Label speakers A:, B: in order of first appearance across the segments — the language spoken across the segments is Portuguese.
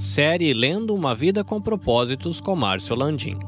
A: Série Lendo uma Vida com Propósitos com Márcio Landim.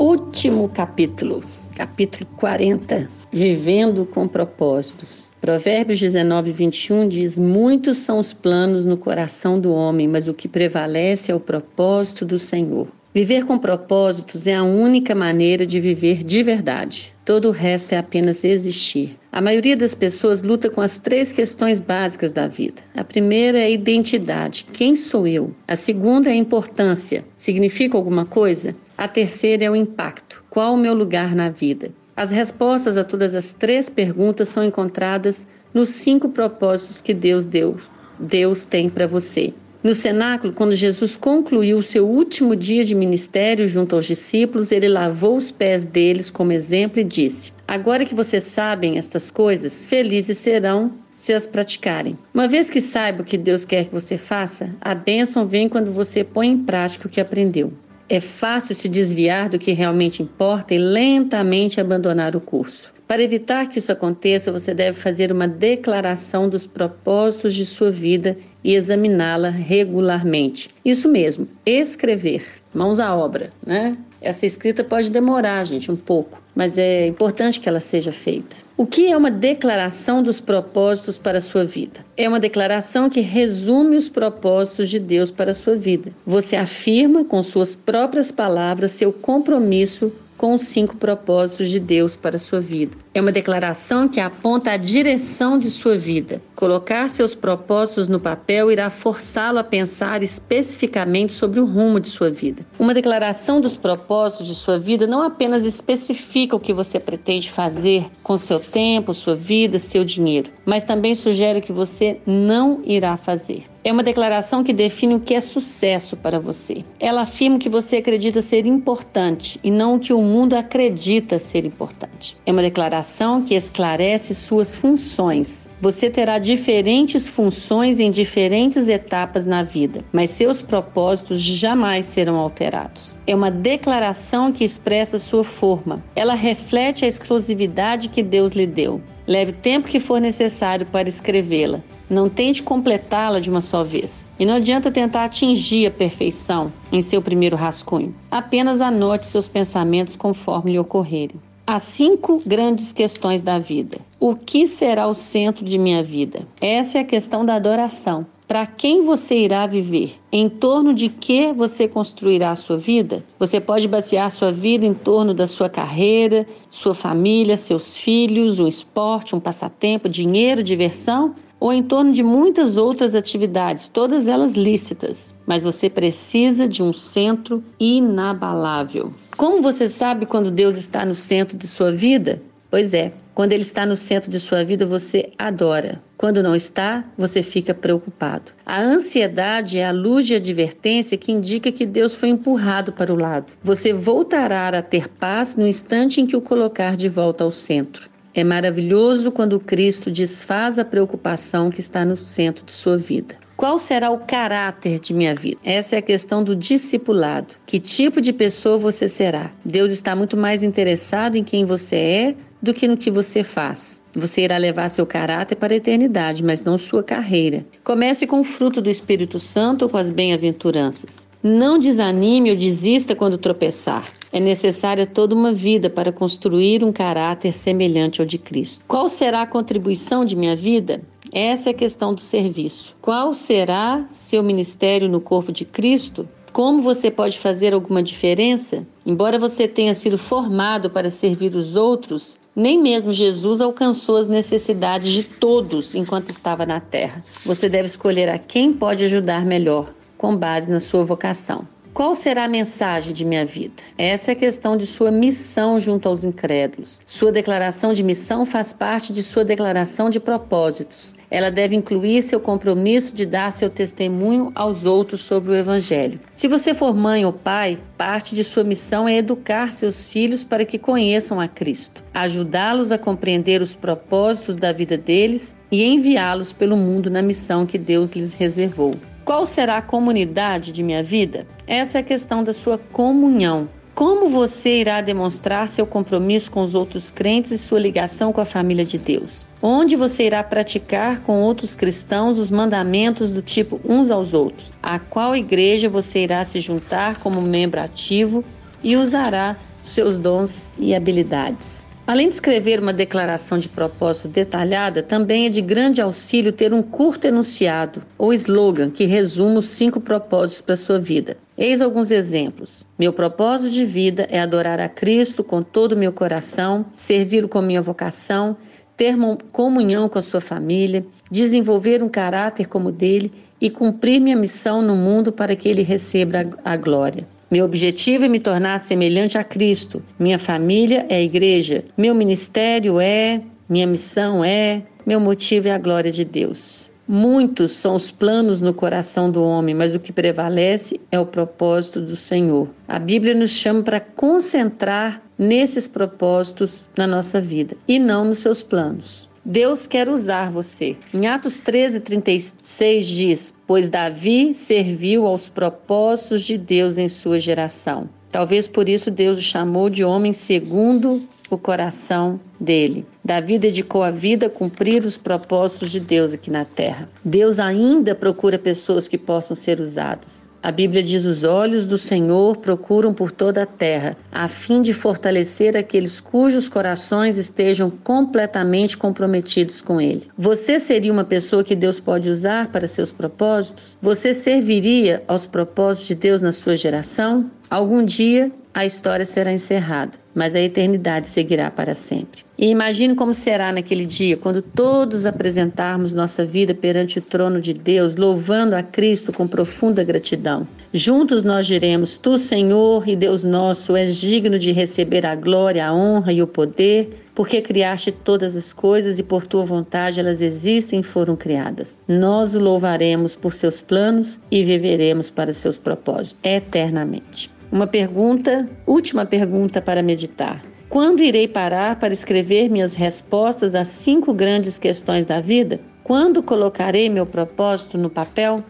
B: Último capítulo, capítulo 40, Vivendo com Propósitos. Provérbios 19, 21 diz: Muitos são os planos no coração do homem, mas o que prevalece é o propósito do Senhor. Viver com propósitos é a única maneira de viver de verdade. Todo o resto é apenas existir. A maioria das pessoas luta com as três questões básicas da vida. A primeira é a identidade: quem sou eu? A segunda é a importância: significa alguma coisa? A terceira é o impacto: qual o meu lugar na vida? As respostas a todas as três perguntas são encontradas nos cinco propósitos que Deus deu. Deus tem para você. No cenáculo, quando Jesus concluiu o seu último dia de ministério junto aos discípulos, ele lavou os pés deles como exemplo e disse: Agora que vocês sabem estas coisas, felizes serão se as praticarem. Uma vez que saiba o que Deus quer que você faça, a bênção vem quando você põe em prática o que aprendeu. É fácil se desviar do que realmente importa e lentamente abandonar o curso. Para evitar que isso aconteça, você deve fazer uma declaração dos propósitos de sua vida e examiná-la regularmente. Isso mesmo, escrever, mãos à obra, né? Essa escrita pode demorar, gente, um pouco, mas é importante que ela seja feita. O que é uma declaração dos propósitos para a sua vida? É uma declaração que resume os propósitos de Deus para a sua vida. Você afirma com suas próprias palavras seu compromisso com os cinco propósitos de Deus para a sua vida. É uma declaração que aponta a direção de sua vida. Colocar seus propósitos no papel irá forçá-lo a pensar especificamente sobre o rumo de sua vida. Uma declaração dos propósitos de sua vida não apenas especifica o que você pretende fazer com seu tempo, sua vida, seu dinheiro, mas também sugere o que você não irá fazer. É uma declaração que define o que é sucesso para você. Ela afirma que você acredita ser importante e não que o mundo acredita ser importante. É uma declaração que esclarece suas funções. Você terá diferentes funções em diferentes etapas na vida, mas seus propósitos jamais serão alterados. É uma declaração que expressa sua forma. Ela reflete a exclusividade que Deus lhe deu. Leve tempo que for necessário para escrevê-la. Não tente completá-la de uma só vez. E não adianta tentar atingir a perfeição em seu primeiro rascunho. Apenas anote seus pensamentos conforme lhe ocorrerem. Há cinco grandes questões da vida. O que será o centro de minha vida? Essa é a questão da adoração. Para quem você irá viver? Em torno de que você construirá a sua vida? Você pode basear sua vida em torno da sua carreira, sua família, seus filhos, um esporte, um passatempo, dinheiro, diversão? Ou em torno de muitas outras atividades, todas elas lícitas, mas você precisa de um centro inabalável. Como você sabe quando Deus está no centro de sua vida? Pois é, quando Ele está no centro de sua vida, você adora. Quando não está, você fica preocupado. A ansiedade é a luz de advertência que indica que Deus foi empurrado para o lado. Você voltará a ter paz no instante em que o colocar de volta ao centro. É maravilhoso quando Cristo desfaz a preocupação que está no centro de sua vida. Qual será o caráter de minha vida? Essa é a questão do discipulado. Que tipo de pessoa você será? Deus está muito mais interessado em quem você é do que no que você faz. Você irá levar seu caráter para a eternidade, mas não sua carreira. Comece com o fruto do Espírito Santo ou com as bem-aventuranças. Não desanime ou desista quando tropeçar. É necessária toda uma vida para construir um caráter semelhante ao de Cristo. Qual será a contribuição de minha vida? Essa é a questão do serviço. Qual será seu ministério no corpo de Cristo? Como você pode fazer alguma diferença? Embora você tenha sido formado para servir os outros, nem mesmo Jesus alcançou as necessidades de todos enquanto estava na terra. Você deve escolher a quem pode ajudar melhor com base na sua vocação. Qual será a mensagem de minha vida? Essa é a questão de sua missão junto aos incrédulos. Sua declaração de missão faz parte de sua declaração de propósitos. Ela deve incluir seu compromisso de dar seu testemunho aos outros sobre o Evangelho. Se você for mãe ou pai, parte de sua missão é educar seus filhos para que conheçam a Cristo, ajudá-los a compreender os propósitos da vida deles e enviá-los pelo mundo na missão que Deus lhes reservou. Qual será a comunidade de minha vida? Essa é a questão da sua comunhão. Como você irá demonstrar seu compromisso com os outros crentes e sua ligação com a família de Deus? Onde você irá praticar com outros cristãos os mandamentos do tipo uns aos outros? A qual igreja você irá se juntar como membro ativo e usará seus dons e habilidades? Além de escrever uma declaração de propósito detalhada, também é de grande auxílio ter um curto enunciado ou slogan que resuma os cinco propósitos para sua vida. Eis alguns exemplos. Meu propósito de vida é adorar a Cristo com todo o meu coração, servi-lo com minha vocação, ter comunhão com a sua família, desenvolver um caráter como o dele e cumprir minha missão no mundo para que ele receba a glória. Meu objetivo é me tornar semelhante a Cristo. Minha família é a igreja. Meu ministério é, minha missão é, meu motivo é a glória de Deus. Muitos são os planos no coração do homem, mas o que prevalece é o propósito do Senhor. A Bíblia nos chama para concentrar nesses propósitos na nossa vida e não nos seus planos. Deus quer usar você. Em Atos 13, 36 diz: Pois Davi serviu aos propósitos de Deus em sua geração. Talvez por isso Deus o chamou de homem segundo o coração dele. Davi dedicou a vida a cumprir os propósitos de Deus aqui na terra. Deus ainda procura pessoas que possam ser usadas. A Bíblia diz: os olhos do Senhor procuram por toda a terra, a fim de fortalecer aqueles cujos corações estejam completamente comprometidos com Ele. Você seria uma pessoa que Deus pode usar para seus propósitos? Você serviria aos propósitos de Deus na sua geração? Algum dia a história será encerrada, mas a eternidade seguirá para sempre. E imagine como será naquele dia, quando todos apresentarmos nossa vida perante o trono de Deus, louvando a Cristo com profunda gratidão. Juntos nós diremos: Tu, Senhor e Deus nosso, és digno de receber a glória, a honra e o poder, porque criaste todas as coisas e por tua vontade elas existem e foram criadas. Nós o louvaremos por seus planos e viveremos para seus propósitos eternamente. Uma pergunta, última pergunta para meditar. Quando irei parar para escrever minhas respostas às cinco grandes questões da vida? Quando colocarei meu propósito no papel?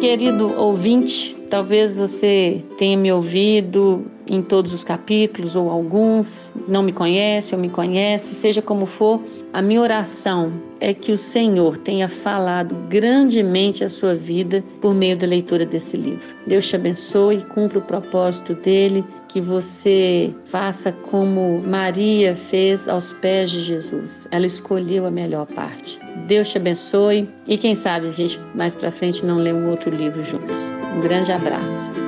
B: Querido ouvinte, talvez você tenha me ouvido em todos os capítulos ou alguns, não me conhece ou me conhece, seja como for, a minha oração é que o Senhor tenha falado grandemente a sua vida por meio da leitura desse livro. Deus te abençoe, cumpra o propósito dele, que você faça como Maria fez aos pés de Jesus. Ela escolheu a melhor parte. Deus te abençoe e quem sabe a gente mais para frente não lê um outro livro juntos. Um grande abraço.